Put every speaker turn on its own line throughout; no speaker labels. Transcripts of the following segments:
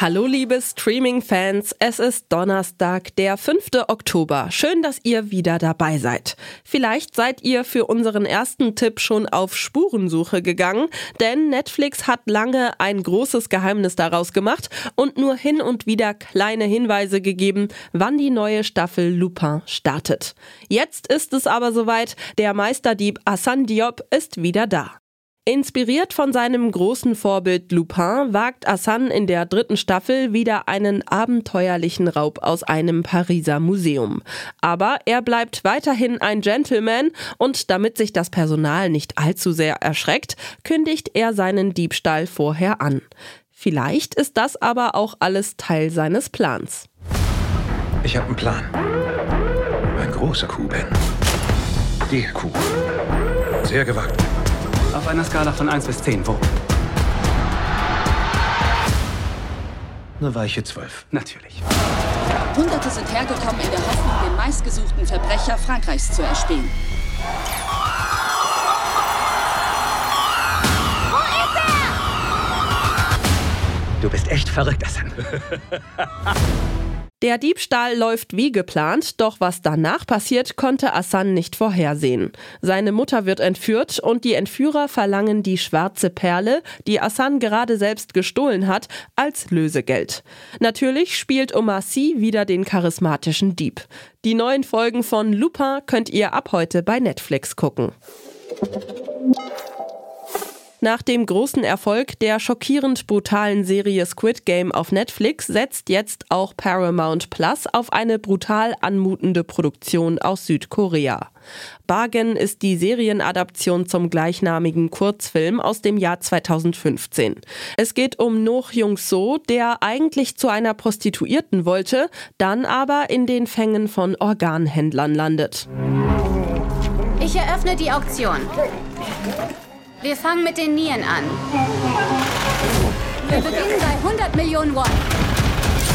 Hallo liebe Streaming-Fans, es ist Donnerstag, der 5. Oktober. Schön, dass ihr wieder dabei seid. Vielleicht seid ihr für unseren ersten Tipp schon auf Spurensuche gegangen, denn Netflix hat lange ein großes Geheimnis daraus gemacht und nur hin und wieder kleine Hinweise gegeben, wann die neue Staffel Lupin startet. Jetzt ist es aber soweit, der Meisterdieb Hassan Diop ist wieder da. Inspiriert von seinem großen Vorbild Lupin wagt Assan in der dritten Staffel wieder einen abenteuerlichen Raub aus einem Pariser Museum. Aber er bleibt weiterhin ein Gentleman und damit sich das Personal nicht allzu sehr erschreckt, kündigt er seinen Diebstahl vorher an. Vielleicht ist das aber auch alles Teil seines Plans.
Ich habe einen Plan. Ein großer Kuh, Ben. Die Kuh. Sehr gewagt.
Auf einer Skala von 1 bis 10, wo?
Eine weiche 12.
Natürlich.
Hunderte sind hergekommen in der Hoffnung, den meistgesuchten Verbrecher Frankreichs zu erspähen.
Du bist echt verrückt, Hassan.
Der Diebstahl läuft wie geplant, doch was danach passiert, konnte Assan nicht vorhersehen. Seine Mutter wird entführt und die Entführer verlangen die schwarze Perle, die Assan gerade selbst gestohlen hat, als Lösegeld. Natürlich spielt Omar Sy wieder den charismatischen Dieb. Die neuen Folgen von Lupin könnt ihr ab heute bei Netflix gucken. Nach dem großen Erfolg der schockierend brutalen Serie Squid Game auf Netflix setzt jetzt auch Paramount Plus auf eine brutal anmutende Produktion aus Südkorea. Bargain ist die Serienadaption zum gleichnamigen Kurzfilm aus dem Jahr 2015. Es geht um Noh Jung So, der eigentlich zu einer Prostituierten wollte, dann aber in den Fängen von Organhändlern landet.
Ich eröffne die Auktion. Wir fangen mit den Nieren an. Wir beginnen bei 100 Millionen Won.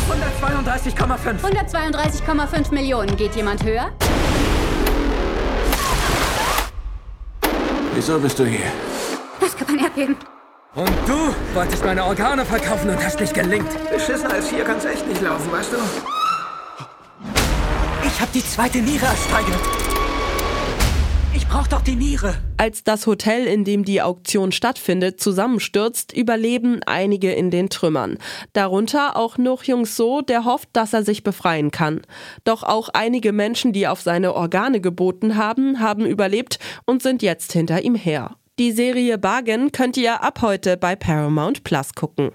132,5.
132,5 Millionen. Geht jemand höher?
Wieso bist du hier?
Das kann man Erdbeben.
Und du wolltest meine Organe verkaufen und hast nicht gelingt.
Beschissener als hier kann's echt nicht laufen, weißt du?
Ich hab die zweite Niere ersteigert. Ich brauch doch die Niere.
Als das Hotel, in dem die Auktion stattfindet, zusammenstürzt, überleben einige in den Trümmern. Darunter auch Noh Jung So, der hofft, dass er sich befreien kann. Doch auch einige Menschen, die auf seine Organe geboten haben, haben überlebt und sind jetzt hinter ihm her. Die Serie Bargain könnt ihr ab heute bei Paramount Plus gucken.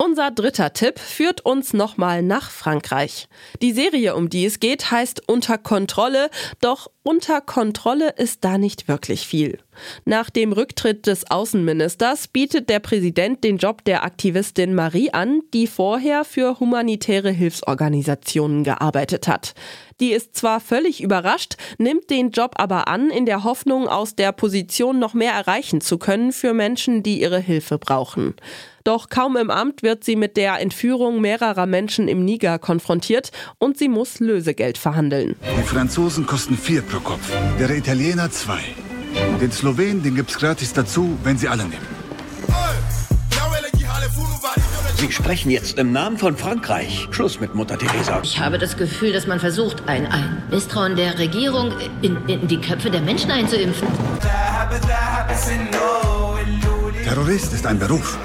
Unser dritter Tipp führt uns nochmal nach Frankreich. Die Serie, um die es geht, heißt Unter Kontrolle, doch unter Kontrolle ist da nicht wirklich viel. Nach dem Rücktritt des Außenministers bietet der Präsident den Job der Aktivistin Marie an, die vorher für humanitäre Hilfsorganisationen gearbeitet hat. Die ist zwar völlig überrascht, nimmt den Job aber an, in der Hoffnung, aus der Position noch mehr erreichen zu können für Menschen, die ihre Hilfe brauchen. Doch kaum im Amt wird sie mit der Entführung mehrerer Menschen im Niger konfrontiert und sie muss Lösegeld verhandeln.
Die Franzosen kosten 4%. Kopf. Der Italiener 2. Den Slowen, den gibt's gratis dazu, wenn sie alle nehmen.
Sie sprechen jetzt im Namen von Frankreich. Schluss mit Mutter Teresa.
Ich habe das Gefühl, dass man versucht, ein, ein Misstrauen der Regierung in, in die Köpfe der Menschen einzuimpfen.
Terrorist ist ein Beruf.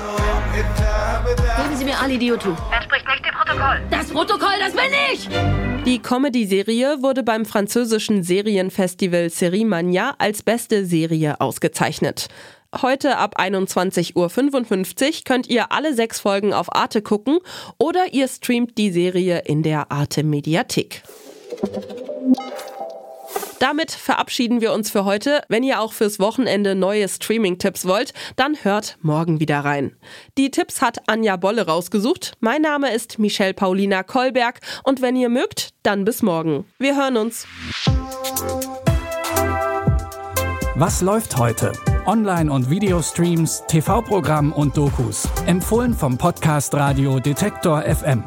Geben Sie mir Alidiotru. Er
spricht nicht dem Protokoll.
Das Protokoll, das bin ich!
Die Comedy-Serie wurde beim französischen Serienfestival Série Mania als beste Serie ausgezeichnet. Heute ab 21.55 Uhr könnt ihr alle sechs Folgen auf Arte gucken oder ihr streamt die Serie in der Arte Mediathek. Damit verabschieden wir uns für heute. Wenn ihr auch fürs Wochenende neue Streaming-Tipps wollt, dann hört morgen wieder rein. Die Tipps hat Anja Bolle rausgesucht. Mein Name ist Michelle Paulina Kolberg und wenn ihr mögt, dann bis morgen. Wir hören uns.
Was läuft heute? Online- und Videostreams, TV-Programm und Dokus. Empfohlen vom Podcast Radio Detektor FM.